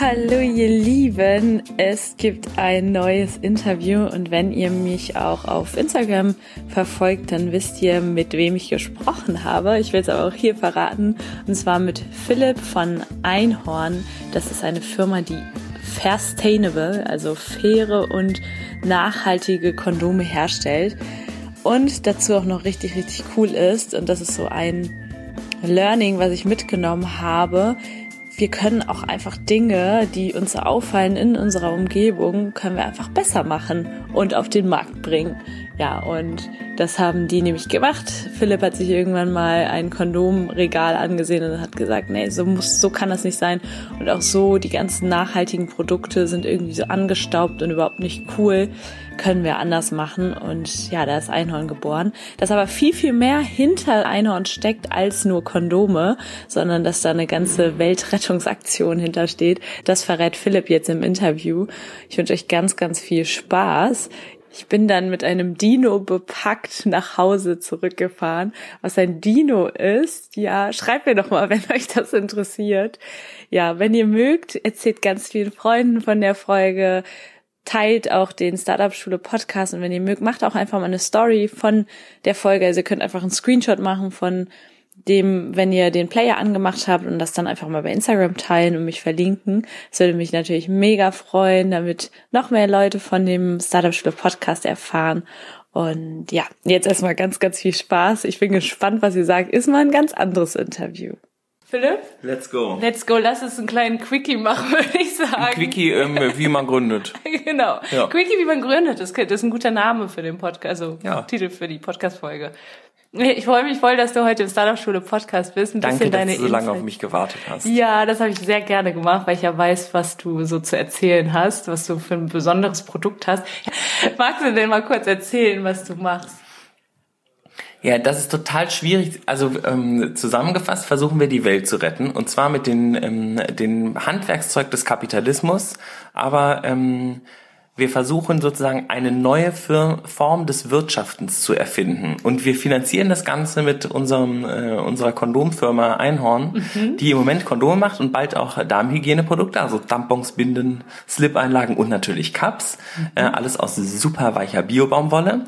Hallo ihr Lieben, es gibt ein neues Interview und wenn ihr mich auch auf Instagram verfolgt, dann wisst ihr, mit wem ich gesprochen habe. Ich will es aber auch hier verraten und zwar mit Philipp von Einhorn. Das ist eine Firma, die Fairstainable, also faire und nachhaltige Kondome herstellt und dazu auch noch richtig, richtig cool ist und das ist so ein Learning, was ich mitgenommen habe, wir können auch einfach Dinge, die uns auffallen in unserer Umgebung, können wir einfach besser machen und auf den Markt bringen. Ja, und das haben die nämlich gemacht. Philipp hat sich irgendwann mal ein Kondomregal angesehen und hat gesagt, nee, so muss, so kann das nicht sein. Und auch so, die ganzen nachhaltigen Produkte sind irgendwie so angestaubt und überhaupt nicht cool. Können wir anders machen. Und ja, da ist Einhorn geboren. Dass aber viel, viel mehr hinter Einhorn steckt als nur Kondome, sondern dass da eine ganze Weltrettungsaktion hintersteht. Das verrät Philipp jetzt im Interview. Ich wünsche euch ganz, ganz viel Spaß. Ich bin dann mit einem Dino bepackt nach Hause zurückgefahren. Was ein Dino ist, ja, schreibt mir doch mal, wenn euch das interessiert. Ja, wenn ihr mögt, erzählt ganz vielen Freunden von der Folge, teilt auch den Startup Schule Podcast und wenn ihr mögt, macht auch einfach mal eine Story von der Folge. Also ihr könnt einfach einen Screenshot machen von dem, wenn ihr den Player angemacht habt und das dann einfach mal bei Instagram teilen und mich verlinken. Das würde mich natürlich mega freuen, damit noch mehr Leute von dem Startup Schule Podcast erfahren. Und ja, jetzt erstmal ganz, ganz viel Spaß. Ich bin gespannt, was ihr sagt. Ist mal ein ganz anderes Interview. Philipp? Let's go. Let's go. Lass uns einen kleinen Quickie machen, würde ich sagen. Ein Quickie, ähm, wie man gründet. genau. Ja. Quickie, wie man gründet. Das ist ein guter Name für den Podcast, also ja. Titel für die Podcast-Folge. Ich freue mich voll, dass du heute im Startup Schule Podcast bist. Ein Danke, dass du so lange auf mich gewartet hast. Ja, das habe ich sehr gerne gemacht, weil ich ja weiß, was du so zu erzählen hast, was du für ein besonderes Produkt hast. Magst du denn mal kurz erzählen, was du machst? Ja, das ist total schwierig. Also ähm, zusammengefasst versuchen wir die Welt zu retten und zwar mit den ähm, den Handwerkszeug des Kapitalismus, aber ähm, wir versuchen sozusagen eine neue Form des Wirtschaftens zu erfinden. Und wir finanzieren das Ganze mit unserem, äh, unserer Kondomfirma Einhorn, mhm. die im Moment Kondome macht und bald auch Darmhygieneprodukte, also Tampons, Binden, Slip-Einlagen und natürlich Cups. Mhm. Äh, alles aus super weicher Biobaumwolle.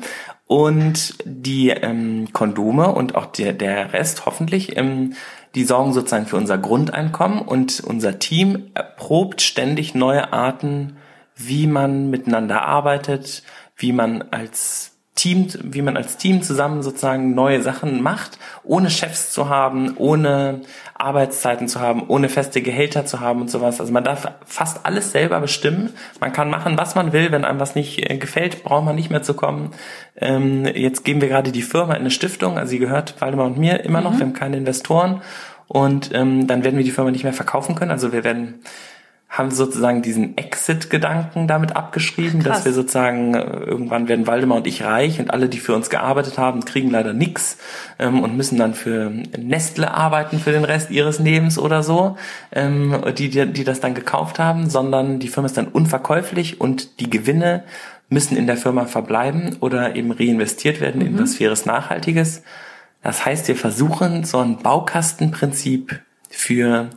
Und die ähm, Kondome und auch der, der Rest hoffentlich, ähm, die sorgen sozusagen für unser Grundeinkommen und unser Team erprobt ständig neue Arten wie man miteinander arbeitet, wie man als Team, wie man als Team zusammen sozusagen neue Sachen macht, ohne Chefs zu haben, ohne Arbeitszeiten zu haben, ohne feste Gehälter zu haben und sowas. Also man darf fast alles selber bestimmen. Man kann machen, was man will. Wenn einem was nicht äh, gefällt, braucht man nicht mehr zu kommen. Ähm, jetzt geben wir gerade die Firma in eine Stiftung. Also sie gehört Waldemar und mir immer noch. Mhm. Wir haben keine Investoren. Und ähm, dann werden wir die Firma nicht mehr verkaufen können. Also wir werden haben sozusagen diesen Exit-Gedanken damit abgeschrieben, Krass. dass wir sozusagen äh, irgendwann werden Waldemar und ich reich und alle, die für uns gearbeitet haben, kriegen leider nix ähm, und müssen dann für Nestle arbeiten für den Rest ihres Lebens oder so, ähm, die, die, die das dann gekauft haben, sondern die Firma ist dann unverkäuflich und die Gewinne müssen in der Firma verbleiben oder eben reinvestiert werden mhm. in was faires Nachhaltiges. Das heißt, wir versuchen so ein Baukastenprinzip für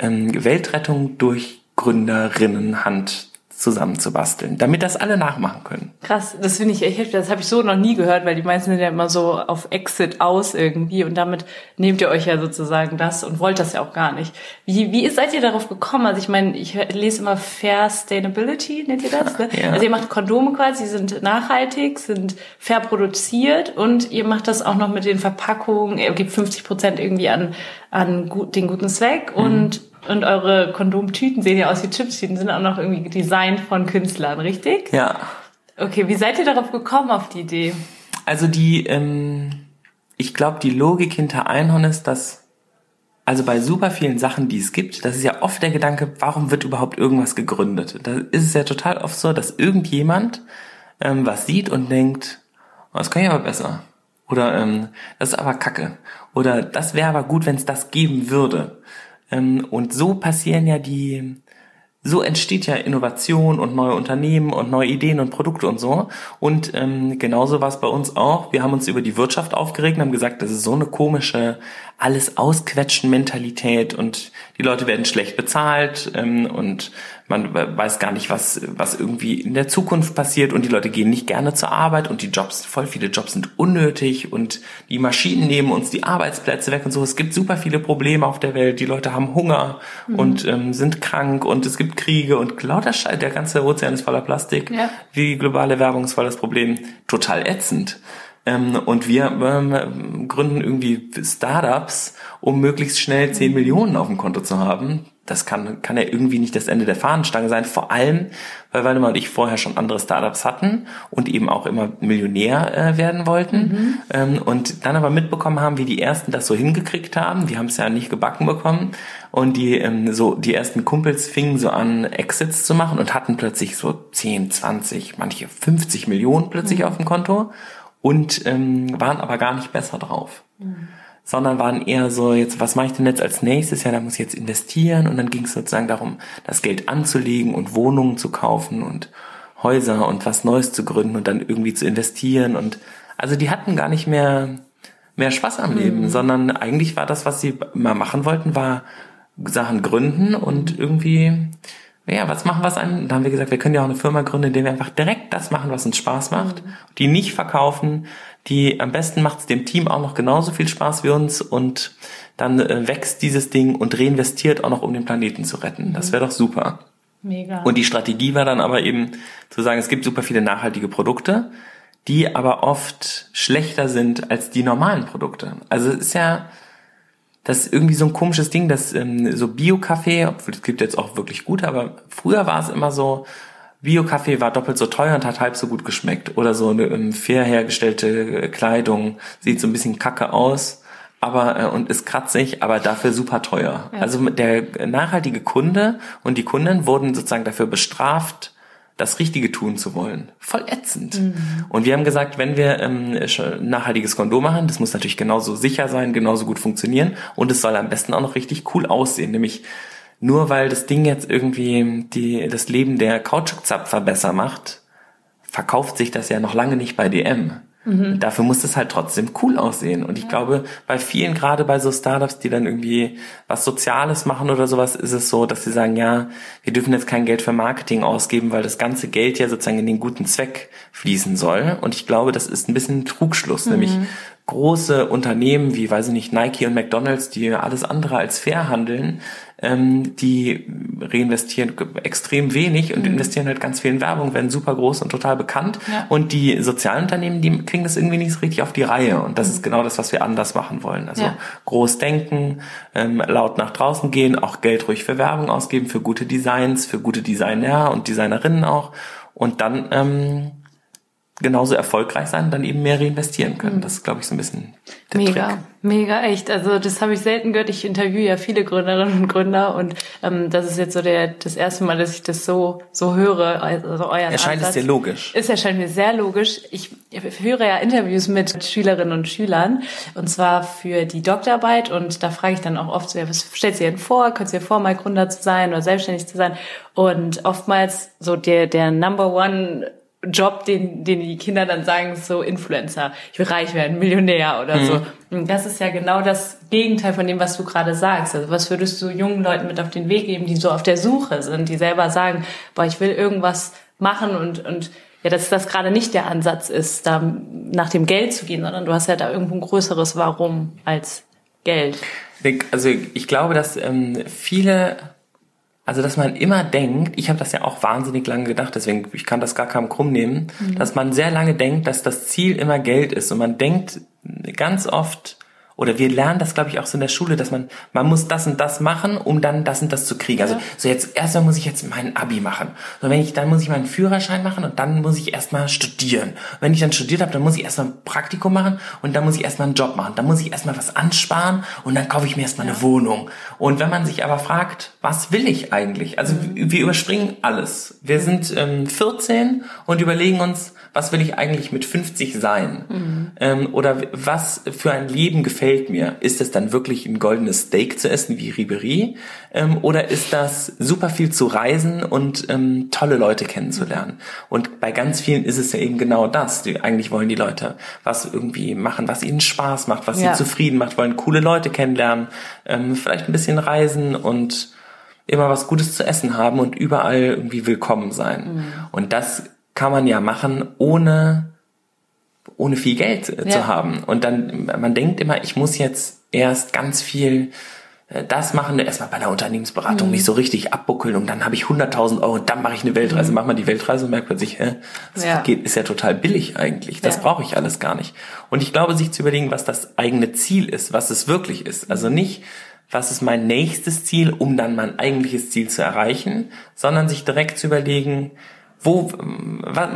ähm, Weltrettung durch Gründerinnenhand zusammenzubasteln, damit das alle nachmachen können. Krass, das finde ich echt heftig. Das habe ich so noch nie gehört, weil die meisten sind ja immer so auf Exit aus irgendwie und damit nehmt ihr euch ja sozusagen das und wollt das ja auch gar nicht. Wie, wie seid ihr darauf gekommen? Also ich meine, ich lese immer Fair Sustainability, nennt ihr das? Ne? Ja. Also ihr macht Kondome quasi, die sind nachhaltig, sind fair produziert und ihr macht das auch noch mit den Verpackungen, ihr gebt 50 Prozent irgendwie an, an gut, den guten Zweck mhm. und und eure Kondomtüten sehen ja aus wie Chipstüten, sind auch noch irgendwie designt von Künstlern, richtig? Ja. Okay, wie seid ihr darauf gekommen, auf die Idee? Also die, ähm, ich glaube, die Logik hinter Einhorn ist, dass also bei super vielen Sachen, die es gibt, das ist ja oft der Gedanke, warum wird überhaupt irgendwas gegründet? Da ist es ja total oft so, dass irgendjemand ähm, was sieht und denkt, oh, das kann ich aber besser. Oder ähm, das ist aber Kacke. Oder das wäre aber gut, wenn es das geben würde. Ähm, und so passieren ja die, so entsteht ja Innovation und neue Unternehmen und neue Ideen und Produkte und so. Und ähm, genauso war es bei uns auch. Wir haben uns über die Wirtschaft aufgeregt und haben gesagt, das ist so eine komische alles ausquetschen Mentalität und die Leute werden schlecht bezahlt ähm, und man weiß gar nicht, was, was irgendwie in der Zukunft passiert und die Leute gehen nicht gerne zur Arbeit und die Jobs, voll viele Jobs sind unnötig und die Maschinen nehmen uns die Arbeitsplätze weg und so. Es gibt super viele Probleme auf der Welt. Die Leute haben Hunger mhm. und ähm, sind krank und es gibt Kriege und lauter Scheiß. Der ganze Ozean ist voller Plastik. Ja. Wie globale Werbung ist voll das Problem. Total ätzend. Ähm, und wir ähm, gründen irgendwie Startups, um möglichst schnell 10 Millionen auf dem Konto zu haben. Das kann, kann ja irgendwie nicht das Ende der Fahnenstange sein. Vor allem, weil Waldemar und ich vorher schon andere Startups hatten und eben auch immer Millionär äh, werden wollten. Mhm. Ähm, und dann aber mitbekommen haben, wie die ersten das so hingekriegt haben. Die haben es ja nicht gebacken bekommen. Und die, ähm, so, die ersten Kumpels fingen so an, Exits zu machen und hatten plötzlich so 10, 20, manche 50 Millionen plötzlich mhm. auf dem Konto und ähm, waren aber gar nicht besser drauf. Mhm. Sondern waren eher so, jetzt, was mache ich denn jetzt als nächstes? Ja, da muss ich jetzt investieren und dann ging es sozusagen darum, das Geld anzulegen und Wohnungen zu kaufen und Häuser und was Neues zu gründen und dann irgendwie zu investieren und also die hatten gar nicht mehr mehr Spaß am Leben, mhm. sondern eigentlich war das, was sie mal machen wollten, war Sachen gründen und irgendwie ja, was machen wir an? Da haben wir gesagt, wir können ja auch eine Firma gründen, in der wir einfach direkt das machen, was uns Spaß macht, mhm. die nicht verkaufen, die am besten macht es dem Team auch noch genauso viel Spaß wie uns und dann äh, wächst dieses Ding und reinvestiert auch noch, um den Planeten zu retten. Das wäre doch super. Mega. Und die Strategie war dann aber eben zu sagen, es gibt super viele nachhaltige Produkte, die aber oft schlechter sind als die normalen Produkte. Also es ist ja, das ist irgendwie so ein komisches Ding, dass ähm, so Bio-Kaffee, obwohl es gibt jetzt auch wirklich gute, aber früher war es immer so, Bio-Kaffee war doppelt so teuer und hat halb so gut geschmeckt. Oder so eine ähm, fair hergestellte Kleidung sieht so ein bisschen kacke aus, aber äh, und ist kratzig, aber dafür super teuer. Ja. Also der nachhaltige Kunde und die Kunden wurden sozusagen dafür bestraft, das Richtige tun zu wollen. Voll ätzend. Mhm. Und wir haben gesagt, wenn wir ähm, nachhaltiges Kondom machen, das muss natürlich genauso sicher sein, genauso gut funktionieren und es soll am besten auch noch richtig cool aussehen. Nämlich nur weil das Ding jetzt irgendwie die, das Leben der Kautschukzapfer besser macht, verkauft sich das ja noch lange nicht bei DM. Mhm. Dafür muss es halt trotzdem cool aussehen. Und ich ja. glaube, bei vielen, gerade bei so Startups, die dann irgendwie was Soziales machen oder sowas, ist es so, dass sie sagen, ja, wir dürfen jetzt kein Geld für Marketing ausgeben, weil das ganze Geld ja sozusagen in den guten Zweck fließen soll. Und ich glaube, das ist ein bisschen ein Trugschluss, mhm. nämlich große Unternehmen wie, weiß ich nicht, Nike und McDonalds, die alles andere als fair handeln, ähm, die reinvestieren extrem wenig und mhm. investieren halt ganz viel in Werbung, werden super groß und total bekannt. Ja. Und die sozialen Unternehmen, die kriegen das irgendwie nicht so richtig auf die Reihe. Und das mhm. ist genau das, was wir anders machen wollen. Also ja. groß denken, ähm, laut nach draußen gehen, auch Geld ruhig für Werbung ausgeben, für gute Designs, für gute Designer und Designerinnen auch. Und dann ähm, genauso erfolgreich sein, dann eben mehr reinvestieren können. Mhm. Das ist, glaube ich, so ein bisschen der Mega, Trick. mega, echt. Also das habe ich selten gehört. Ich interviewe ja viele Gründerinnen und Gründer und ähm, das ist jetzt so der das erste Mal, dass ich das so so höre. Also euren erscheint Ansatz. es dir logisch? Es erscheint mir sehr logisch. Ich höre ja Interviews mit Schülerinnen und Schülern und zwar für die Doktorarbeit und da frage ich dann auch oft so, ja, was stellt ihr denn vor? Könnt ihr vor, mal Gründer zu sein oder selbstständig zu sein? Und oftmals so der der Number One Job, den, den die Kinder dann sagen, so Influencer, ich will reich werden, Millionär oder mhm. so. Und das ist ja genau das Gegenteil von dem, was du gerade sagst. Also was würdest du jungen Leuten mit auf den Weg geben, die so auf der Suche sind, die selber sagen, boah, ich will irgendwas machen und, und ja, dass das gerade nicht der Ansatz ist, da nach dem Geld zu gehen, sondern du hast ja da irgendwo ein größeres Warum als Geld. Also ich glaube, dass ähm, viele also, dass man immer denkt, ich habe das ja auch wahnsinnig lange gedacht, deswegen ich kann das gar keinem krumm nehmen, mhm. dass man sehr lange denkt, dass das Ziel immer Geld ist und man denkt ganz oft oder wir lernen das, glaube ich, auch so in der Schule, dass man, man muss das und das machen, um dann das und das zu kriegen. Also so jetzt erstmal muss ich jetzt mein Abi machen. Und wenn ich, dann muss ich meinen Führerschein machen und dann muss ich erstmal studieren. Und wenn ich dann studiert habe, dann muss ich erstmal ein Praktikum machen und dann muss ich erstmal einen Job machen. Dann muss ich erstmal was ansparen und dann kaufe ich mir erstmal eine Wohnung. Und wenn man sich aber fragt, was will ich eigentlich? Also mhm. wir überspringen alles. Wir sind ähm, 14 und überlegen uns, was will ich eigentlich mit 50 sein? Mhm. Ähm, oder was für ein Leben gefällt mir? Ist es dann wirklich ein goldenes Steak zu essen wie Ribery? Ähm, oder ist das super viel zu reisen und ähm, tolle Leute kennenzulernen? Und bei ganz vielen ist es ja eben genau das. Die, eigentlich wollen die Leute was irgendwie machen, was ihnen Spaß macht, was ja. sie zufrieden macht, wollen coole Leute kennenlernen, ähm, vielleicht ein bisschen reisen und immer was Gutes zu essen haben und überall irgendwie willkommen sein. Mhm. Und das kann man ja machen, ohne, ohne viel Geld äh, ja. zu haben. Und dann, man denkt immer, ich muss jetzt erst ganz viel äh, das machen, erstmal bei einer Unternehmensberatung mhm. mich so richtig abbuckeln und dann habe ich 100.000 Euro und dann mache ich eine Weltreise. Mhm. Mach mal die Weltreise und merkt plötzlich, hä, das ja. geht, ist ja total billig eigentlich. Das ja. brauche ich alles gar nicht. Und ich glaube, sich zu überlegen, was das eigene Ziel ist, was es wirklich ist. Also nicht, was ist mein nächstes Ziel, um dann mein eigentliches Ziel zu erreichen, sondern sich direkt zu überlegen, wo,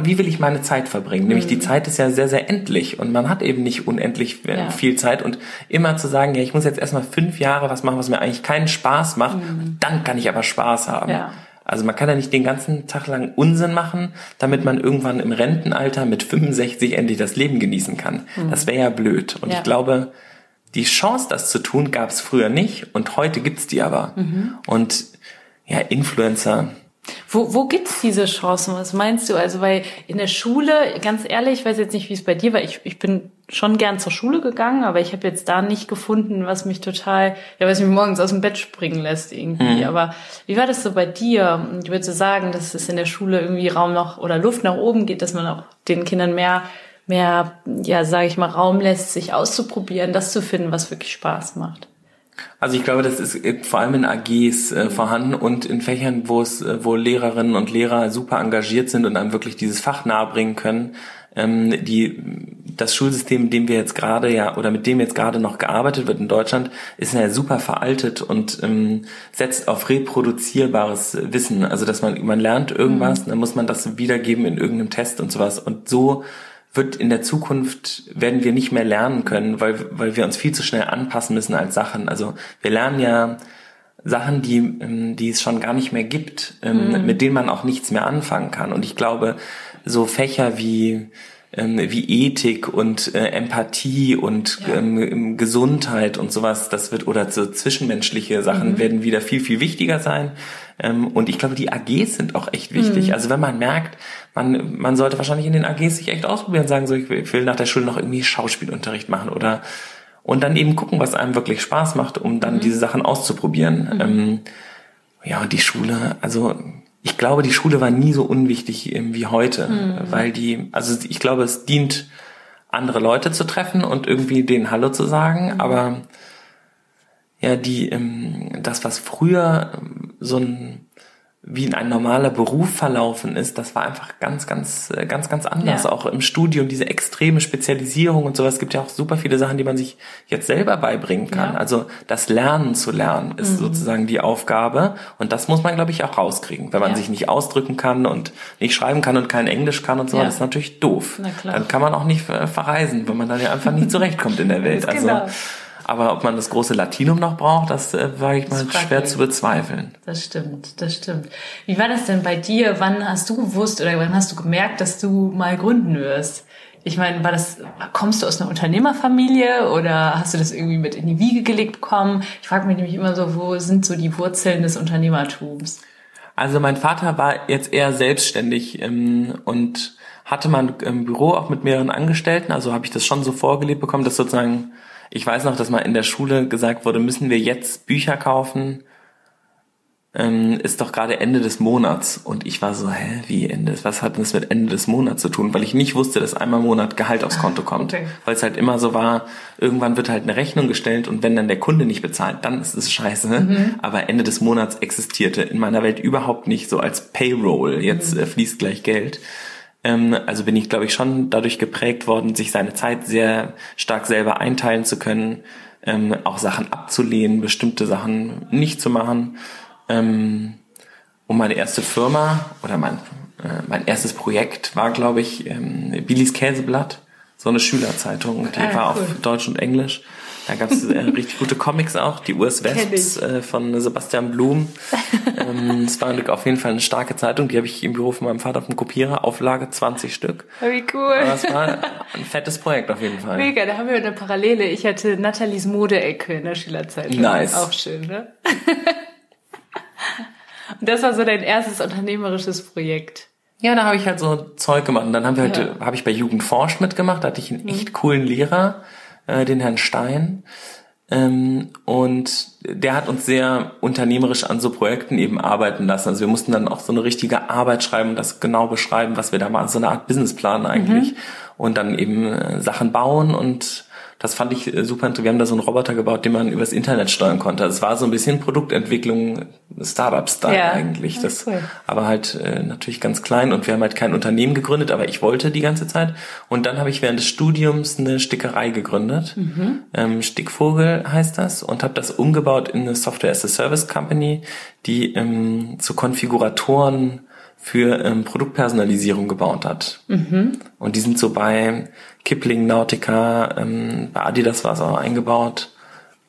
wie will ich meine Zeit verbringen? Nämlich die mhm. Zeit ist ja sehr, sehr endlich und man hat eben nicht unendlich ja. viel Zeit und immer zu sagen, ja, ich muss jetzt erstmal fünf Jahre was machen, was mir eigentlich keinen Spaß macht, mhm. dann kann ich aber Spaß haben. Ja. Also man kann ja nicht den ganzen Tag lang Unsinn machen, damit man irgendwann im Rentenalter mit 65 endlich das Leben genießen kann. Mhm. Das wäre ja blöd. Und ja. ich glaube, die Chance, das zu tun, gab es früher nicht und heute gibt's die aber. Mhm. Und ja, Influencer, wo, wo gibt's diese Chancen? Was meinst du? Also, weil in der Schule, ganz ehrlich, ich weiß jetzt nicht, wie es bei dir war. Ich, ich bin schon gern zur Schule gegangen, aber ich habe jetzt da nicht gefunden, was mich total, ja, was mich morgens aus dem Bett springen lässt irgendwie. Mhm. Aber wie war das so bei dir? Ich würde so sagen, dass es in der Schule irgendwie Raum noch oder Luft nach oben geht, dass man auch den Kindern mehr mehr, ja, sage ich mal, Raum lässt, sich auszuprobieren, das zu finden, was wirklich Spaß macht. Also ich glaube, das ist vor allem in AGs äh, vorhanden und in Fächern, wo es, äh, wo Lehrerinnen und Lehrer super engagiert sind und einem wirklich dieses Fach nahebringen können. Ähm, die, das Schulsystem, dem wir jetzt gerade ja oder mit dem jetzt gerade noch gearbeitet wird in Deutschland, ist ja super veraltet und ähm, setzt auf reproduzierbares Wissen. Also dass man man lernt irgendwas, mhm. dann muss man das wiedergeben in irgendeinem Test und sowas. Und so wird in der Zukunft, werden wir nicht mehr lernen können, weil, weil wir uns viel zu schnell anpassen müssen als Sachen. Also wir lernen ja Sachen, die, ähm, die es schon gar nicht mehr gibt, mhm. mit denen man auch nichts mehr anfangen kann. Und ich glaube, so Fächer wie ähm, wie Ethik und äh, Empathie und ja. ähm, Gesundheit und sowas, das wird oder so zwischenmenschliche Sachen mhm. werden wieder viel viel wichtiger sein. Ähm, und ich glaube, die AGs sind auch echt wichtig. Mhm. Also wenn man merkt, man man sollte wahrscheinlich in den AGs sich echt ausprobieren, sagen so, ich will nach der Schule noch irgendwie Schauspielunterricht machen oder und dann eben gucken, was einem wirklich Spaß macht, um dann mhm. diese Sachen auszuprobieren. Mhm. Ähm, ja, die Schule, also ich glaube, die Schule war nie so unwichtig ähm, wie heute, mhm. weil die, also ich glaube, es dient, andere Leute zu treffen und irgendwie denen Hallo zu sagen, mhm. aber ja, die, ähm, das, was früher so ein wie ein normaler Beruf verlaufen ist, das war einfach ganz, ganz, äh, ganz, ganz anders. Ja. Auch im Studium diese extreme Spezialisierung und sowas. Es gibt ja auch super viele Sachen, die man sich jetzt selber beibringen kann. Ja. Also das Lernen zu lernen ist mhm. sozusagen die Aufgabe. Und das muss man, glaube ich, auch rauskriegen. Wenn man ja. sich nicht ausdrücken kann und nicht schreiben kann und kein Englisch kann und so, das ist natürlich doof. Dann kann man auch nicht verreisen, wenn man dann ja einfach nicht zurechtkommt in der Welt. Also genau. Aber ob man das große Latinum noch braucht, das äh, war ich mal schwer zu bezweifeln. Das stimmt, das stimmt. Wie war das denn bei dir? Wann hast du gewusst oder wann hast du gemerkt, dass du mal gründen wirst? Ich meine, war das, kommst du aus einer Unternehmerfamilie oder hast du das irgendwie mit in die Wiege gelegt bekommen? Ich frage mich nämlich immer so, wo sind so die Wurzeln des Unternehmertums? Also mein Vater war jetzt eher selbstständig ähm, und hatte mal ein Büro auch mit mehreren Angestellten. Also habe ich das schon so vorgelebt bekommen, dass sozusagen ich weiß noch, dass mal in der Schule gesagt wurde, müssen wir jetzt Bücher kaufen? Ähm, ist doch gerade Ende des Monats. Und ich war so, hä, wie Ende? Was hat das mit Ende des Monats zu tun? Weil ich nicht wusste, dass einmal im Monat Gehalt aufs Konto kommt. Okay. Weil es halt immer so war, irgendwann wird halt eine Rechnung gestellt und wenn dann der Kunde nicht bezahlt, dann ist es scheiße. Mhm. Aber Ende des Monats existierte in meiner Welt überhaupt nicht so als Payroll. Jetzt mhm. äh, fließt gleich Geld. Ähm, also bin ich, glaube ich, schon dadurch geprägt worden, sich seine Zeit sehr stark selber einteilen zu können, ähm, auch Sachen abzulehnen, bestimmte Sachen nicht zu machen. Ähm, und meine erste Firma oder mein, äh, mein erstes Projekt war, glaube ich, ähm, Billys Käseblatt, so eine Schülerzeitung, die ah, war cool. auf Deutsch und Englisch. Da gab es äh, richtig gute Comics auch, die US Wesps äh, von Sebastian Blum. ähm, es war auf jeden Fall eine starke Zeitung, die habe ich im Büro von meinem Vater auf dem Kopierer, Auflage 20 Stück. Wie cool. Aber es war ein fettes Projekt auf jeden Fall. Mega, da haben wir eine Parallele. Ich hatte Nathalies Modeecke in der Schülerzeitung. Nice. Auch schön, ne? Und das war so dein erstes unternehmerisches Projekt. Ja, da habe ich halt so Zeug gemacht. Und dann haben wir halt, ja. habe ich bei Jugend forscht mitgemacht, da hatte ich einen echt mhm. coolen Lehrer äh, den Herrn Stein. Ähm, und der hat uns sehr unternehmerisch an so Projekten eben arbeiten lassen. Also wir mussten dann auch so eine richtige Arbeit schreiben, das genau beschreiben, was wir da machen, so eine Art Businessplan eigentlich. Mhm. Und dann eben äh, Sachen bauen und das fand ich äh, super interessant. Wir haben da so einen Roboter gebaut, den man übers Internet steuern konnte. Es war so ein bisschen Produktentwicklung, Startup-Style ja, eigentlich. Das, cool. aber halt äh, natürlich ganz klein und wir haben halt kein Unternehmen gegründet, aber ich wollte die ganze Zeit. Und dann habe ich während des Studiums eine Stickerei gegründet. Mhm. Ähm, Stickvogel heißt das und habe das umgebaut in eine Software as a Service Company, die ähm, zu Konfiguratoren für ähm, Produktpersonalisierung gebaut hat. Mhm. Und die sind so bei Kipling, Nautica, ähm, bei Adidas war es auch eingebaut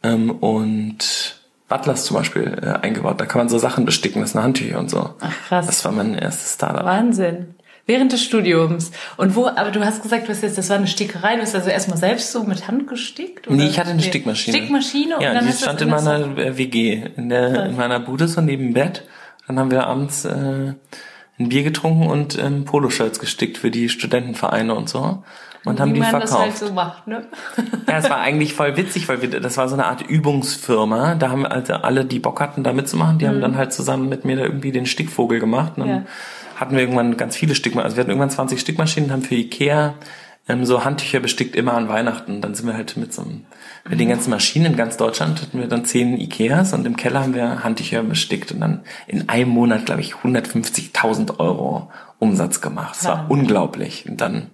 ähm, und Butlers zum Beispiel äh, eingebaut. Da kann man so Sachen besticken, das sind Handtücher und so. Ach krass. Das war mein erstes Startup. Wahnsinn. Während des Studiums. Und wo, aber du hast gesagt, du hast jetzt, das war eine Stickerei, du hast also erstmal selbst so mit Hand gestickt? Oder? Nee, ich hatte eine Stickmaschine. Stickmaschine? ja, die stand in meiner WG, in der, in meiner Bude so neben dem Bett. Dann haben wir abends, äh, ein Bier getrunken und ähm, Poloshirts gestickt für die Studentenvereine und so und haben Wie die verkauft. Das halt so macht, ne? ja, es war eigentlich voll witzig, weil wir, das war so eine Art Übungsfirma. Da haben also alle, die Bock hatten, da mitzumachen, die mhm. haben dann halt zusammen mit mir da irgendwie den Stickvogel gemacht. Und dann ja. hatten wir irgendwann ganz viele Stickmaschinen. Also wir hatten irgendwann 20 Stickmaschinen, haben für Ikea ähm, so Handtücher bestickt immer an Weihnachten. Dann sind wir halt mit so einem, mit den ganzen Maschinen in ganz Deutschland hatten wir dann zehn Ikeas und im Keller haben wir Handtücher bestickt und dann in einem Monat, glaube ich, 150.000 Euro Umsatz gemacht. Das war unglaublich. Und dann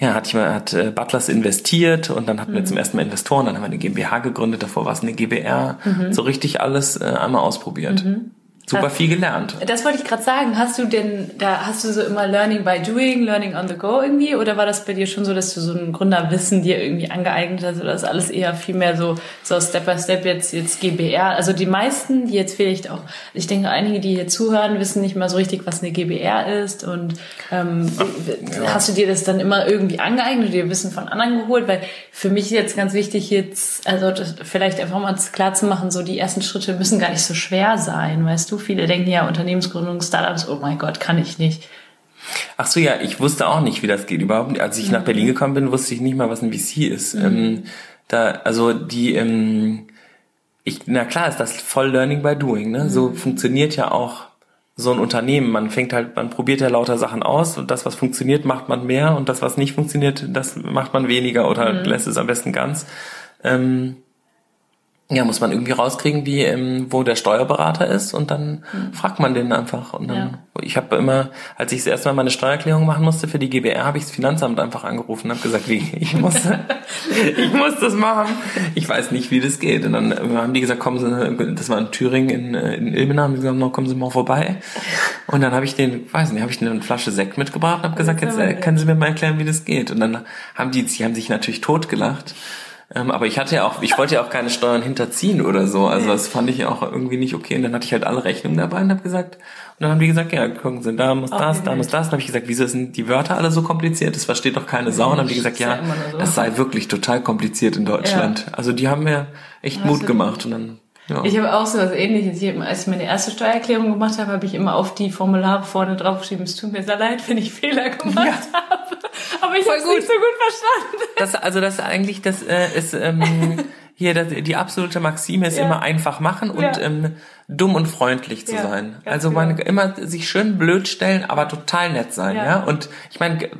ja, hat, ich mal, hat äh, Butlers investiert und dann hatten mhm. wir zum ersten Mal Investoren, dann haben wir eine GmbH gegründet, davor war es eine GBR, mhm. so richtig alles äh, einmal ausprobiert. Mhm super viel gelernt. Das wollte ich gerade sagen. Hast du denn, da hast du so immer Learning by Doing, Learning on the Go irgendwie? Oder war das bei dir schon so, dass du so ein Gründerwissen dir irgendwie angeeignet hast? Oder ist alles eher viel mehr so, so Step by Step jetzt, jetzt GBR? Also die meisten, die jetzt vielleicht auch, ich denke, einige, die hier zuhören, wissen nicht mal so richtig, was eine GBR ist. Und ähm, ja. hast du dir das dann immer irgendwie angeeignet, dir Wissen von anderen geholt? Weil für mich ist jetzt ganz wichtig, jetzt, also vielleicht einfach mal klar zu machen, so die ersten Schritte müssen gar nicht so schwer sein, weißt du? Viele denken ja, Unternehmensgründung, Startups, oh mein Gott, kann ich nicht. Ach so, ja, ich wusste auch nicht, wie das geht überhaupt. Als ich mhm. nach Berlin gekommen bin, wusste ich nicht mal, was ein VC ist. Mhm. Ähm, da, also die, ähm, ich, na klar ist das voll Learning by Doing. Ne? Mhm. So funktioniert ja auch so ein Unternehmen. Man fängt halt, man probiert ja lauter Sachen aus und das, was funktioniert, macht man mehr und das, was nicht funktioniert, das macht man weniger oder mhm. lässt es am besten ganz. Ähm, ja, muss man irgendwie rauskriegen, wie ähm, wo der Steuerberater ist und dann mhm. fragt man den einfach. Und dann, ja. ich habe immer, als ich das erste Mal meine Steuererklärung machen musste für die GBR, habe ich das Finanzamt einfach angerufen und habe gesagt, wie ich muss, ich muss das machen. Ich weiß nicht, wie das geht. Und dann haben die gesagt, kommen Sie, das war in Thüringen in, in Ilmenau, haben die gesagt, no, kommen Sie mal vorbei. Und dann habe ich den, weiß nicht, habe ich eine Flasche Sekt mitgebracht und habe gesagt, jetzt äh, können Sie mir mal erklären, wie das geht. Und dann haben die, sie haben sich natürlich totgelacht. Ähm, aber ich hatte ja auch, ich wollte ja auch keine Steuern hinterziehen oder so. Also das fand ich ja auch irgendwie nicht okay. Und dann hatte ich halt alle Rechnungen dabei und habe gesagt, und dann haben die gesagt, ja, gucken Sie, da muss das, da muss das. Und dann habe ich gesagt, wieso sind die Wörter alle so kompliziert? Das versteht doch keine Sau. Und dann haben die gesagt, ja, das sei wirklich total kompliziert in Deutschland. Ja. Also die haben mir echt Mut gemacht und dann ja. Ich habe auch so was ähnliches. Ich, als ich meine erste Steuererklärung gemacht habe, habe ich immer auf die Formulare vorne draufgeschrieben, es tut mir sehr leid, wenn ich Fehler gemacht ja. habe. Aber ich habe es nicht so gut verstanden. Das, also das eigentlich, das äh, ist ähm, hier das, die absolute Maxime ist ja. immer einfach machen und ja. ähm, dumm und freundlich zu sein. Also man genau. immer sich schön blöd stellen, aber total nett sein, ja. Und ich meine,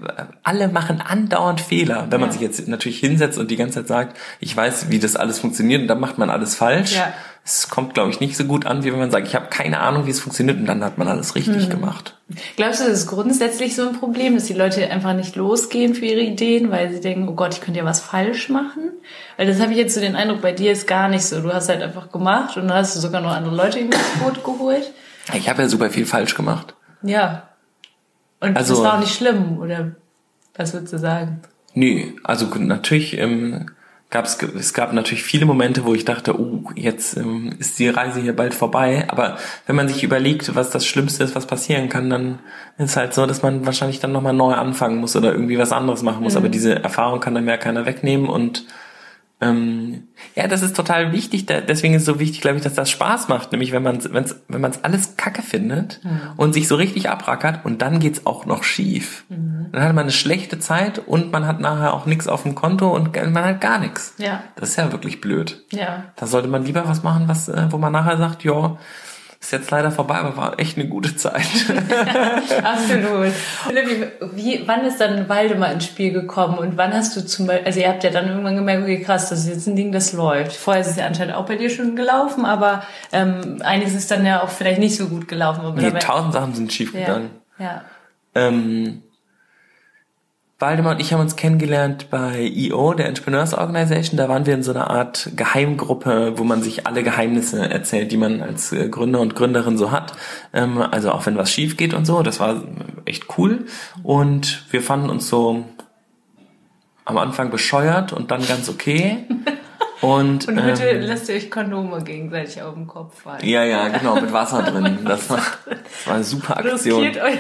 alle machen andauernd Fehler, wenn man sich jetzt natürlich hinsetzt und die ganze Zeit sagt, ich weiß, wie das alles funktioniert und dann macht man alles falsch. Ja es kommt, glaube ich, nicht so gut an, wie wenn man sagt, ich habe keine Ahnung, wie es funktioniert und dann hat man alles richtig mhm. gemacht. Glaubst du, das ist grundsätzlich so ein Problem, dass die Leute einfach nicht losgehen für ihre Ideen, weil sie denken, oh Gott, ich könnte ja was falsch machen? Weil das habe ich jetzt so den Eindruck, bei dir ist gar nicht so. Du hast halt einfach gemacht und dann hast du sogar noch andere Leute ins Boot geholt. Ich habe ja super viel falsch gemacht. Ja. Und also, das war auch nicht schlimm, oder was würdest du sagen? Nö, also natürlich ähm, gab es, es gab natürlich viele Momente, wo ich dachte, oh, jetzt ähm, ist die Reise hier bald vorbei. Aber wenn man sich überlegt, was das Schlimmste ist, was passieren kann, dann ist halt so, dass man wahrscheinlich dann nochmal neu anfangen muss oder irgendwie was anderes machen muss. Mhm. Aber diese Erfahrung kann dann mehr keiner wegnehmen und ähm, ja, das ist total wichtig. deswegen ist es so wichtig, glaube ich, dass das Spaß macht. Nämlich, wenn man es wenn man's alles kacke findet mhm. und sich so richtig abrackert und dann geht's auch noch schief. Mhm. Dann hat man eine schlechte Zeit und man hat nachher auch nichts auf dem Konto und man hat gar nichts. Ja. Das ist ja wirklich blöd. Ja. Da sollte man lieber was machen, was, äh, wo man nachher sagt, ja, ist jetzt leider vorbei, aber war echt eine gute Zeit. Absolut. Wie, wie, wann ist dann Waldemar ins Spiel gekommen und wann hast du zum Beispiel, also ihr habt ja dann irgendwann gemerkt, okay, krass, das ist jetzt ein Ding, das läuft. Vorher ist es ja anscheinend auch bei dir schon gelaufen, aber ähm, einiges ist dann ja auch vielleicht nicht so gut gelaufen. Aber nee, tausend Sachen sind schief gegangen. Ja. ja. Ähm, Waldemar und ich haben uns kennengelernt bei EO, der Entrepreneurs Organization. Da waren wir in so einer Art Geheimgruppe, wo man sich alle Geheimnisse erzählt, die man als äh, Gründer und Gründerin so hat. Ähm, also auch wenn was schief geht und so. Das war echt cool. Und wir fanden uns so am Anfang bescheuert und dann ganz okay. Und, und heute ähm, lasst ihr euch Kondome gegenseitig auf den Kopf fallen. Ja, ja, genau, mit Wasser drin. Das war, das war eine super Aktion. Riskiert euer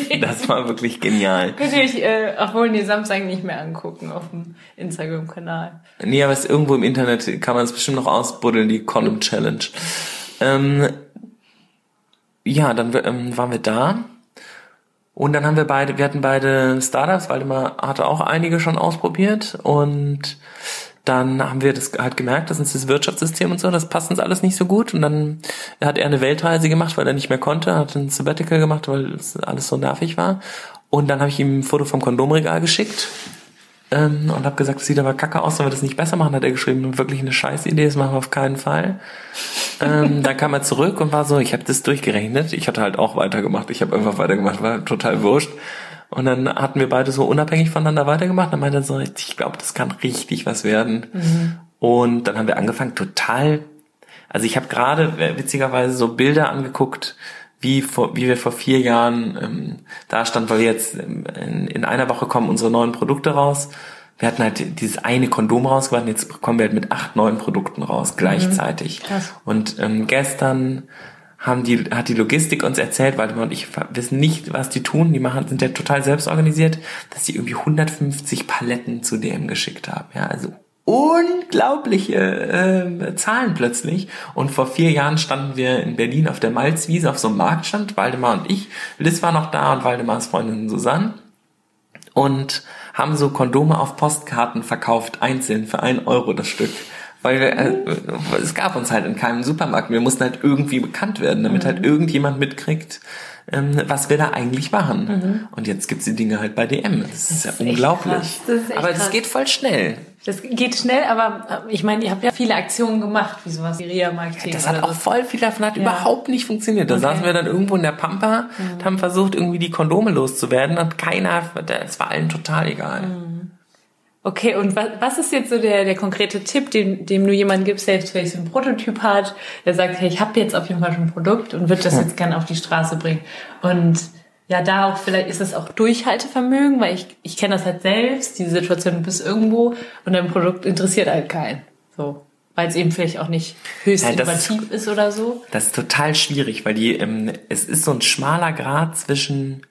Das war wirklich genial. Könnt ihr euch äh, auch wohl die Samstag nicht mehr angucken auf dem Instagram-Kanal. Nee, aber es irgendwo im Internet kann man es bestimmt noch ausbuddeln, die Condom Challenge. Ähm, ja, dann ähm, waren wir da. Und dann haben wir beide, wir hatten beide Startups, Waldemar hatte auch einige schon ausprobiert und dann haben wir das halt gemerkt, dass uns das Wirtschaftssystem und so, das passt uns alles nicht so gut. Und dann hat er eine Weltreise gemacht, weil er nicht mehr konnte, hat ein Sabbatical gemacht, weil es alles so nervig war. Und dann habe ich ihm ein Foto vom Kondomregal geschickt ähm, und habe gesagt, das sieht aber kacke aus, sollen wir das nicht besser machen, hat er geschrieben. Wirklich eine scheiß Idee, das machen wir auf keinen Fall. ähm, dann kam er zurück und war so, ich habe das durchgerechnet. Ich hatte halt auch weitergemacht. Ich habe einfach weitergemacht, war total wurscht. Und dann hatten wir beide so unabhängig voneinander weitergemacht. Dann meinte er so, ich glaube, das kann richtig was werden. Mhm. Und dann haben wir angefangen, total. Also ich habe gerade äh, witzigerweise so Bilder angeguckt, wie, vor, wie wir vor vier Jahren ähm, da standen, weil jetzt ähm, in, in einer Woche kommen unsere neuen Produkte raus. Wir hatten halt dieses eine Kondom rausgebracht und jetzt kommen wir halt mit acht neuen Produkten raus, mhm. gleichzeitig. Mhm. Und ähm, gestern haben die, hat die Logistik uns erzählt, weil und ich wissen nicht, was die tun. Die machen, sind ja total selbst organisiert, dass sie irgendwie 150 Paletten zu DM geschickt haben. Ja, also unglaubliche äh, Zahlen plötzlich. Und vor vier Jahren standen wir in Berlin auf der Malzwiese auf so einem Marktstand, Waldemar und ich. Liz war noch da und Waldemars Freundin Susanne. Und haben so Kondome auf Postkarten verkauft, einzeln für ein Euro das Stück weil wir, äh, es gab uns halt in keinem Supermarkt. Wir mussten halt irgendwie bekannt werden, damit halt mhm. halt irgendjemand mitkriegt, ähm, was wir da eigentlich machen. Mhm. Und jetzt gibt's die Dinge halt bei DM. Das, das ist ja unglaublich. Das ist aber das geht voll schnell. Das geht schnell, aber äh, ich meine, ihr habt ja viele Aktionen gemacht, wie sowas wie Ria-Marketing. Ja, das hat auch voll viel davon hat ja. überhaupt nicht funktioniert. Da okay. saßen wir dann irgendwo in der Pampa mhm. und haben versucht, irgendwie die Kondome loszuwerden und keiner, es war allen total egal. Mhm. Okay, und was, was ist jetzt so der, der konkrete Tipp, dem, dem du jemanden gibst, der jetzt vielleicht so einen Prototyp hat, der sagt, hey, ich habe jetzt auf jeden Fall schon ein Produkt und würde das jetzt gerne auf die Straße bringen. Und ja, da auch vielleicht ist es auch Durchhaltevermögen, weil ich, ich kenne das halt selbst, diese Situation, du bist irgendwo und dein Produkt interessiert halt keinen. So. Weil es eben vielleicht auch nicht höchst ja, innovativ ist, ist, oder so. Das ist total schwierig, weil die, ähm, es ist so ein schmaler Grad zwischen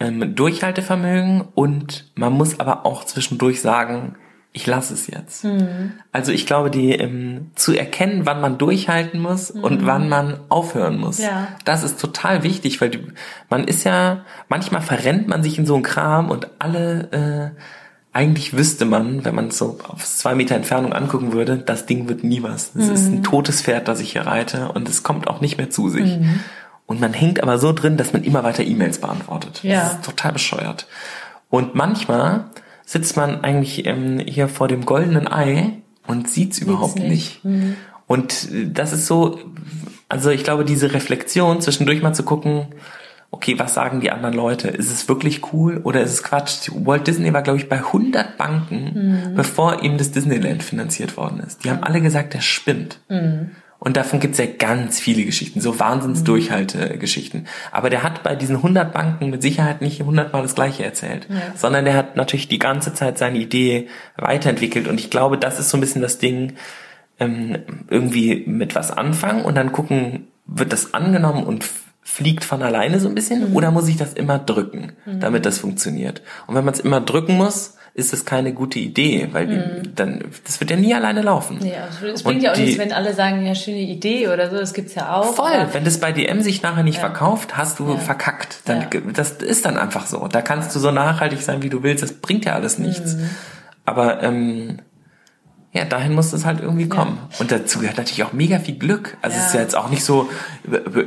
ähm, Durchhaltevermögen und man muss aber auch zwischendurch sagen, ich lasse es jetzt. Mhm. Also ich glaube, die ähm, zu erkennen, wann man durchhalten muss mhm. und wann man aufhören muss, ja. das ist total wichtig, weil die, man ist ja manchmal verrennt man sich in so einen Kram und alle äh, eigentlich wüsste man, wenn man es so auf zwei Meter Entfernung angucken würde, das Ding wird nie was. Es mhm. ist ein totes Pferd, das ich hier reite und es kommt auch nicht mehr zu sich. Und man hängt aber so drin, dass man immer weiter E-Mails beantwortet. Ja. Das ist total bescheuert. Und manchmal sitzt man eigentlich ähm, hier vor dem goldenen Ei und sieht's überhaupt nicht. nicht. Mhm. Und das ist so, also ich glaube, diese Reflexion zwischendurch mal zu gucken, okay, was sagen die anderen Leute? Ist es wirklich cool oder ist es Quatsch? Walt Disney war, glaube ich, bei 100 Banken, mhm. bevor ihm das Disneyland finanziert worden ist. Die haben alle gesagt, der spinnt. Mhm. Und davon gibt's ja ganz viele Geschichten, so Wahnsinns-Durchhaltegeschichten. Aber der hat bei diesen 100 Banken mit Sicherheit nicht 100 Mal das Gleiche erzählt, ja. sondern der hat natürlich die ganze Zeit seine Idee weiterentwickelt. Und ich glaube, das ist so ein bisschen das Ding, ähm, irgendwie mit was anfangen und dann gucken, wird das angenommen und fliegt von alleine so ein bisschen mhm. oder muss ich das immer drücken, mhm. damit das funktioniert? Und wenn man es immer drücken muss, ist das keine gute Idee, weil mhm. dann das wird ja nie alleine laufen. Ja, es bringt ja auch die, nichts, wenn alle sagen, ja schöne Idee oder so, das gibt's ja auch. Voll, wenn das bei DM sich nachher nicht ja. verkauft, hast du ja. verkackt. Dann ja. das ist dann einfach so. Da kannst du so nachhaltig sein, wie du willst. Das bringt ja alles nichts. Mhm. Aber ähm, ja, dahin muss es halt irgendwie kommen. Ja. Und dazu gehört natürlich auch mega viel Glück. Also ja. es ist ja jetzt auch nicht so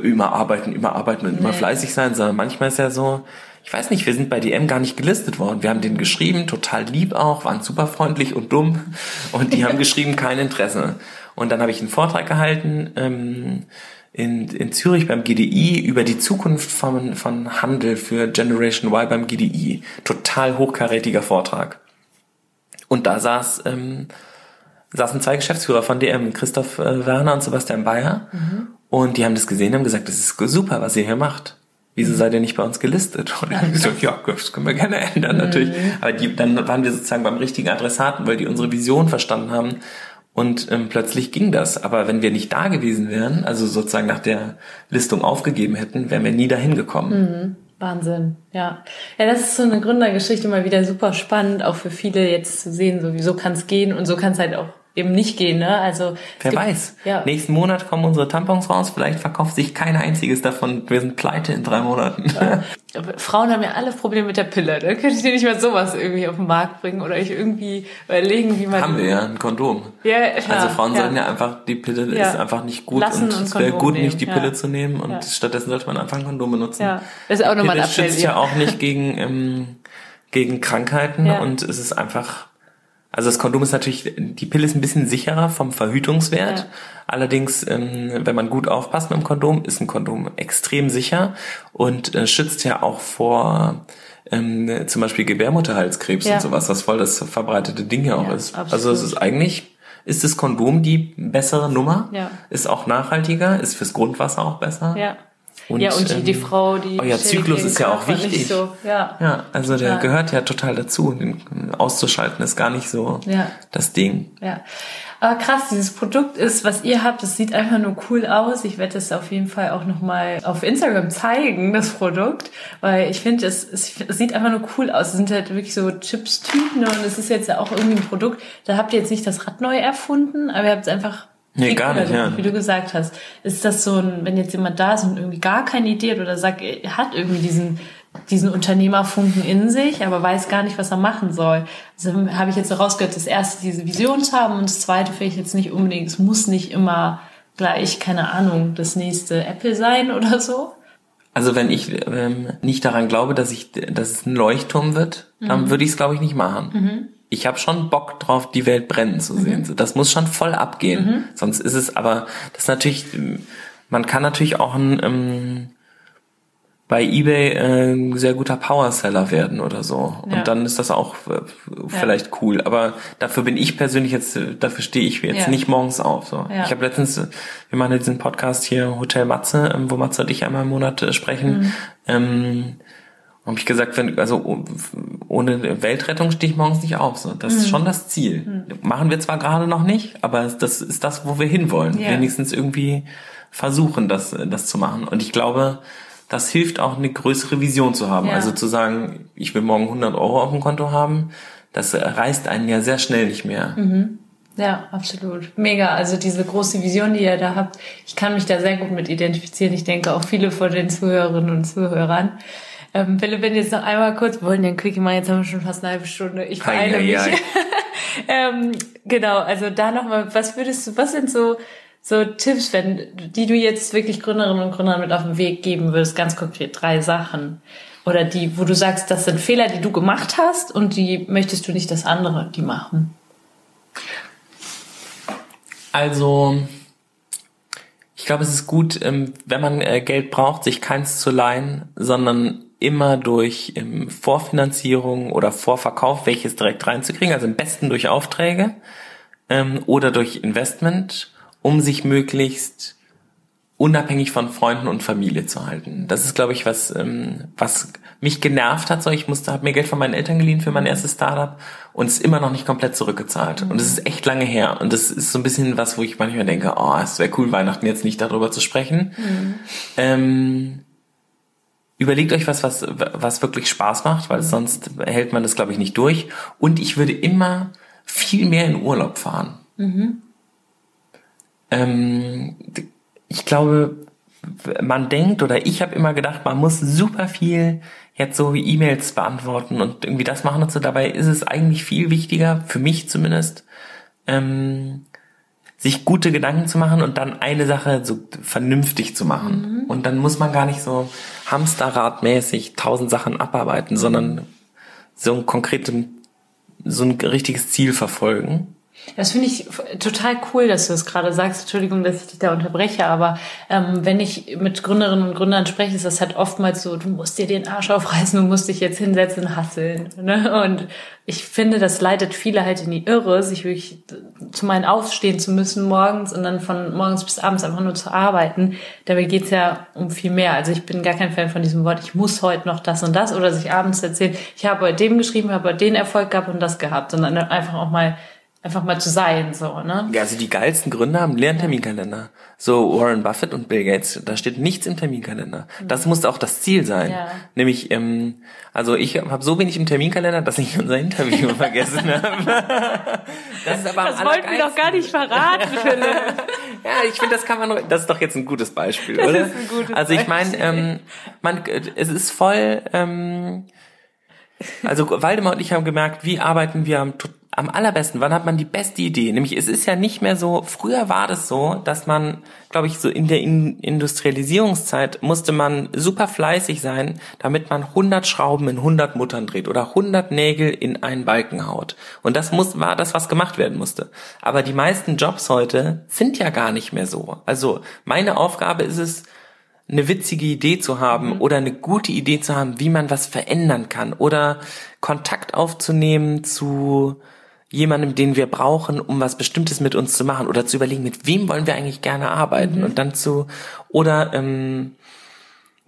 immer arbeiten, immer arbeiten und nee. immer fleißig sein, sondern manchmal ist ja so, ich weiß nicht, wir sind bei DM gar nicht gelistet worden. Wir haben den geschrieben, total lieb auch, waren super freundlich und dumm. Und die haben geschrieben, kein Interesse. Und dann habe ich einen Vortrag gehalten ähm, in, in Zürich beim GDI über die Zukunft von, von Handel für Generation Y beim GDI. Total hochkarätiger Vortrag. Und da saß ähm, saßen zwei Geschäftsführer von DM, Christoph äh, Werner und Sebastian Bayer. Mhm. Und die haben das gesehen und haben gesagt, das ist super, was ihr hier macht. Wieso mhm. seid ihr nicht bei uns gelistet? Und ich habe gesagt, ja, das können wir gerne ändern, mhm. natürlich. Aber die, dann waren wir sozusagen beim richtigen Adressaten, weil die unsere Vision verstanden haben. Und ähm, plötzlich ging das. Aber wenn wir nicht da gewesen wären, also sozusagen nach der Listung aufgegeben hätten, wären wir nie dahin gekommen. Mhm. Wahnsinn, ja. Ja, das ist so eine Gründergeschichte mal wieder super spannend, auch für viele jetzt zu sehen, so wieso kann es gehen und so kann es halt auch eben nicht gehen. Ne? Also wer gibt, weiß. Ja. Nächsten Monat kommen unsere Tampons raus. Vielleicht verkauft sich kein einziges davon. Wir sind pleite in drei Monaten. Ja. Frauen haben ja alle Probleme mit der Pille. Da ne? könnte ich dir nicht mal sowas irgendwie auf den Markt bringen oder ich irgendwie überlegen, wie man. Haben wir ja ein Kondom. Ja, Also Frauen ja. sollten ja einfach die Pille ist einfach nicht gut Lassen und es wäre gut, nehmen. nicht die Pille zu nehmen und stattdessen sollte man einfach ein Kondom benutzen. Ja. Das ist auch nochmal ein Appell. schützt ja auch nicht gegen ähm, gegen Krankheiten und es ist einfach also das Kondom ist natürlich, die Pille ist ein bisschen sicherer vom Verhütungswert. Ja. Allerdings, ähm, wenn man gut aufpasst mit dem Kondom, ist ein Kondom extrem sicher und äh, schützt ja auch vor ähm, zum Beispiel Gebärmutterhalskrebs ja. und sowas, was voll das verbreitete Ding ja auch ja, ist. Absolut. Also es ist eigentlich, ist das Kondom die bessere Nummer, ja. ist auch nachhaltiger, ist fürs Grundwasser auch besser. Ja. Und, ja, und die, die ähm, Frau, die. Euer Zyklus ist ja auch wichtig. So, ja. ja, also der ja. gehört ja total dazu. Den auszuschalten ist gar nicht so ja. das Ding. Ja. Aber krass, dieses Produkt ist, was ihr habt, das sieht einfach nur cool aus. Ich werde es auf jeden Fall auch nochmal auf Instagram zeigen, das Produkt. Weil ich finde, es, es sieht einfach nur cool aus. Es sind halt wirklich so Chips-Tüten und es ist jetzt auch irgendwie ein Produkt. Da habt ihr jetzt nicht das Rad neu erfunden, aber ihr habt es einfach Nee, gar nicht, ja. Wie du gesagt hast. Ist das so ein, wenn jetzt jemand da ist und irgendwie gar keine Idee hat oder sagt, er hat irgendwie diesen, diesen Unternehmerfunken in sich, aber weiß gar nicht, was er machen soll. Also habe ich jetzt so rausgehört, das erste diese Vision zu haben und das zweite finde ich jetzt nicht unbedingt, es muss nicht immer gleich, keine Ahnung, das nächste Apple sein oder so. Also wenn ich ähm, nicht daran glaube, dass ich, dass es ein Leuchtturm wird, mhm. dann würde ich es glaube ich nicht machen. Mhm ich habe schon Bock drauf, die Welt brennen zu sehen. Mhm. Das muss schon voll abgehen. Mhm. Sonst ist es aber, das ist natürlich, man kann natürlich auch ein, ähm, bei eBay äh, ein sehr guter Powerseller werden oder so. Ja. Und dann ist das auch äh, vielleicht ja. cool. Aber dafür bin ich persönlich jetzt, dafür stehe ich jetzt ja. nicht morgens auf. So. Ich habe letztens, wir machen diesen Podcast hier Hotel Matze, ähm, wo Matze und ich einmal im Monat äh, sprechen. Mhm. Ähm, habe ich gesagt, wenn, also ohne Weltrettung stehe ich morgens nicht auf. So, das mhm. ist schon das Ziel. Mhm. Machen wir zwar gerade noch nicht, aber das ist das, wo wir hinwollen. Yeah. Wenigstens irgendwie versuchen, das, das zu machen. Und ich glaube, das hilft auch, eine größere Vision zu haben. Ja. Also zu sagen, ich will morgen 100 Euro auf dem Konto haben, das reißt einen ja sehr schnell nicht mehr. Mhm. Ja, absolut. Mega. Also diese große Vision, die ihr da habt, ich kann mich da sehr gut mit identifizieren. Ich denke auch viele von den Zuhörerinnen und Zuhörern. Ähm, Philipp, wenn jetzt noch einmal kurz wollen, den Quickie mal, jetzt haben wir schon fast eine halbe Stunde. Ich vereile mich. ähm, genau, also da nochmal, was würdest du, was sind so, so Tipps, wenn, die du jetzt wirklich Gründerinnen und Gründern mit auf den Weg geben würdest, ganz konkret, drei Sachen. Oder die, wo du sagst, das sind Fehler, die du gemacht hast und die möchtest du nicht, dass andere die machen. Also, glaube, es ist gut, ähm, wenn man äh, Geld braucht, sich keins zu leihen, sondern immer durch ähm, Vorfinanzierung oder Vorverkauf welches direkt reinzukriegen, also am besten durch Aufträge ähm, oder durch Investment, um sich möglichst unabhängig von Freunden und Familie zu halten. Das ist, glaube ich, was, ähm, was mich genervt hat. So, ich musste, habe mir Geld von meinen Eltern geliehen für mein erstes Startup und es ist immer noch nicht komplett zurückgezahlt. Mhm. Und es ist echt lange her. Und das ist so ein bisschen was, wo ich manchmal denke, oh, es wäre cool, Weihnachten jetzt nicht darüber zu sprechen. Mhm. Ähm, überlegt euch was, was, was wirklich Spaß macht, weil sonst hält man das, glaube ich, nicht durch. Und ich würde immer viel mehr in Urlaub fahren. Mhm. Ähm, ich glaube, man denkt oder ich habe immer gedacht, man muss super viel jetzt so wie E-Mails beantworten und irgendwie das machen und so. Dabei ist es eigentlich viel wichtiger, für mich zumindest, ähm, sich gute Gedanken zu machen und dann eine Sache so vernünftig zu machen. Mhm. Und dann muss man gar nicht so hamsterradmäßig tausend Sachen abarbeiten, sondern so ein konkretes, so ein richtiges Ziel verfolgen. Das finde ich total cool, dass du es gerade sagst. Entschuldigung, dass ich dich da unterbreche, aber ähm, wenn ich mit Gründerinnen und Gründern spreche, ist das halt oftmals so, du musst dir den Arsch aufreißen, du musst dich jetzt hinsetzen hasseln. Ne? Und ich finde, das leitet viele halt in die Irre, sich wirklich zu meinen aufstehen zu müssen morgens und dann von morgens bis abends einfach nur zu arbeiten. Dabei geht's ja um viel mehr. Also ich bin gar kein Fan von diesem Wort, ich muss heute noch das und das oder sich abends erzählen, ich habe heute dem geschrieben, habe heute den Erfolg gehabt und das gehabt, sondern einfach auch mal einfach mal zu sein, so, ne? Ja, also die geilsten Gründer haben leeren Terminkalender. So Warren Buffett und Bill Gates, da steht nichts im Terminkalender. Mhm. Das muss auch das Ziel sein. Ja. Nämlich, ähm, also ich habe so wenig im Terminkalender, dass ich unser Interview vergessen habe. Das ist aber Das wollten wir doch gar nicht verraten, Philipp. ja, ich finde, das kann man, das ist doch jetzt ein gutes Beispiel, oder? Das ist ein gutes also ich meine, ähm, man, es ist voll, ähm, also Waldemar und ich haben gemerkt, wie arbeiten wir am am allerbesten, wann hat man die beste Idee? Nämlich es ist ja nicht mehr so, früher war das so, dass man, glaube ich, so in der in Industrialisierungszeit musste man super fleißig sein, damit man 100 Schrauben in 100 Muttern dreht oder 100 Nägel in einen Balken haut. Und das muss, war das, was gemacht werden musste. Aber die meisten Jobs heute sind ja gar nicht mehr so. Also meine Aufgabe ist es, eine witzige Idee zu haben mhm. oder eine gute Idee zu haben, wie man was verändern kann oder Kontakt aufzunehmen zu jemandem, den wir brauchen, um was Bestimmtes mit uns zu machen oder zu überlegen, mit wem wollen wir eigentlich gerne arbeiten mhm. und dann zu oder ähm,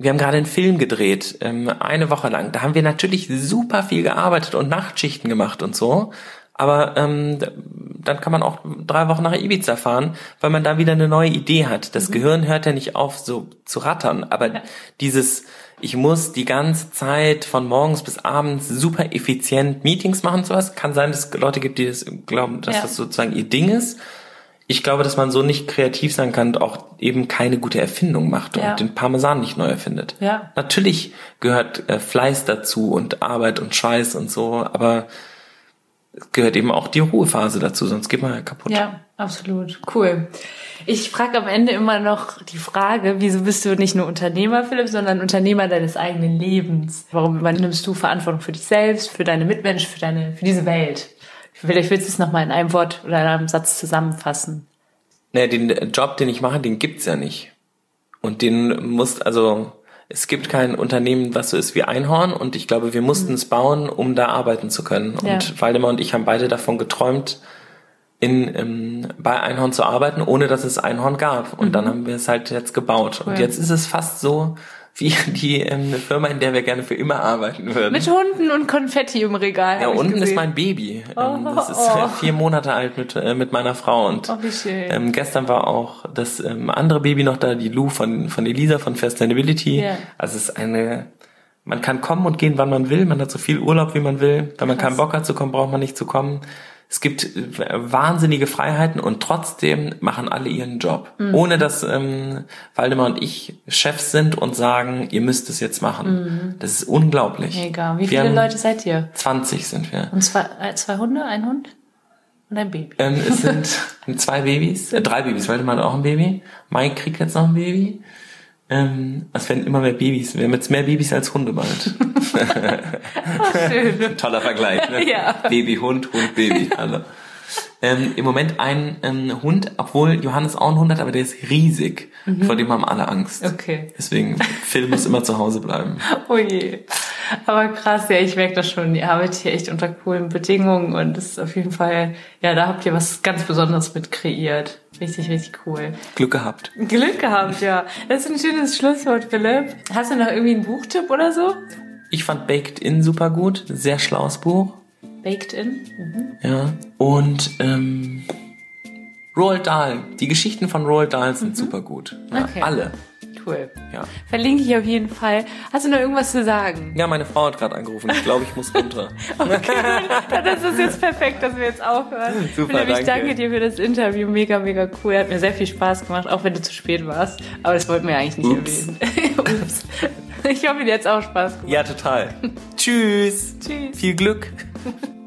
wir haben gerade einen Film gedreht, ähm, eine Woche lang. Da haben wir natürlich super viel gearbeitet und Nachtschichten gemacht und so. Aber ähm, dann kann man auch drei Wochen nach Ibiza fahren, weil man da wieder eine neue Idee hat. Das mhm. Gehirn hört ja nicht auf, so zu rattern. Aber ja. dieses ich muss die ganze Zeit von morgens bis abends super effizient Meetings machen, sowas. Kann sein, dass es Leute gibt, die das glauben, dass ja. das sozusagen ihr Ding ist. Ich glaube, dass man so nicht kreativ sein kann und auch eben keine gute Erfindung macht ja. und den Parmesan nicht neu erfindet. Ja. Natürlich gehört äh, Fleiß dazu und Arbeit und Scheiß und so, aber gehört eben auch die Ruhephase dazu, sonst geht man ja kaputt. Ja, absolut. Cool. Ich frage am Ende immer noch die Frage, wieso bist du nicht nur Unternehmer, Philipp, sondern Unternehmer deines eigenen Lebens? Warum übernimmst du Verantwortung für dich selbst, für deine Mitmenschen, für deine, für diese Welt? Vielleicht willst du es nochmal in einem Wort oder in einem Satz zusammenfassen. Naja, den Job, den ich mache, den gibt's ja nicht. Und den muss, also, es gibt kein Unternehmen, was so ist wie Einhorn und ich glaube, wir mussten es bauen, um da arbeiten zu können. Ja. Und Waldemar und ich haben beide davon geträumt, in, ähm, bei Einhorn zu arbeiten, ohne dass es Einhorn gab. Und mhm. dann haben wir es halt jetzt gebaut. Cool. Und jetzt ist es fast so wie die ähm, Firma, in der wir gerne für immer arbeiten würden. Mit Hunden und Konfetti im Regal. Ja, unten ist mein Baby. Oh, ähm, das ist oh. vier Monate alt mit, äh, mit meiner Frau. Und oh, wie schön. Ähm, gestern war auch das ähm, andere Baby noch da, die Lou von, von Elisa von Sustainability. Yeah. Also es ist eine man kann kommen und gehen, wann man will. Man hat so viel Urlaub, wie man will. Wenn man Krass. keinen Bock hat zu kommen, braucht man nicht zu kommen es gibt äh, wahnsinnige Freiheiten und trotzdem machen alle ihren Job. Mhm. Ohne dass ähm, Waldemar und ich Chefs sind und sagen, ihr müsst es jetzt machen. Mhm. Das ist unglaublich. Mega. Wie viele Leute seid ihr? 20 sind wir. Und zwei, äh, zwei Hunde, ein Hund? Und ein Baby. Ähm, es sind zwei Babys, äh, drei Babys. Waldemar hat auch ein Baby. Mike kriegt jetzt noch ein Baby. Ähm, es werden immer mehr Babys. Wir haben jetzt mehr Babys als Hunde bald. oh, schön. Toller Vergleich, ne? Ja. Baby, Hund, Hund, Baby. Also. Ähm, im Moment einen ähm, Hund, obwohl Johannes auch einen Hund hat, aber der ist riesig. Vor dem haben alle Angst. Okay. Deswegen, Phil muss immer zu Hause bleiben. Oh je. Aber krass, ja, ich merke das schon. Ihr arbeitet hier echt unter coolen Bedingungen und das ist auf jeden Fall, ja, da habt ihr was ganz Besonderes mit kreiert. Richtig, richtig cool. Glück gehabt. Glück gehabt, ja. Das ist ein schönes Schlusswort, Philipp. Hast du noch irgendwie einen Buchtipp oder so? Ich fand Baked In super gut. Sehr schlaues Buch. Baked in? Mhm. Ja. Und ähm, Roald Dahl. Die Geschichten von Roald Dahl sind super gut. Ja, Okay. Alle. Cool. Ja. Verlinke ich auf jeden Fall. Hast du noch irgendwas zu sagen? Ja, meine Frau hat gerade angerufen. Ich glaube, ich muss runter. Ja, das ist jetzt perfekt, dass wir jetzt aufhören. Super, Philipp, ich danke. danke dir für das Interview. Mega, mega cool. Hat mir sehr viel Spaß gemacht, auch wenn du zu spät warst. Aber das wollten wir eigentlich nicht Ups. erwähnen. Ups. Ich hoffe, dir hat auch Spaß gemacht. Ja, total. Tschüss. Tschüss. Viel Glück. Ha ha ha.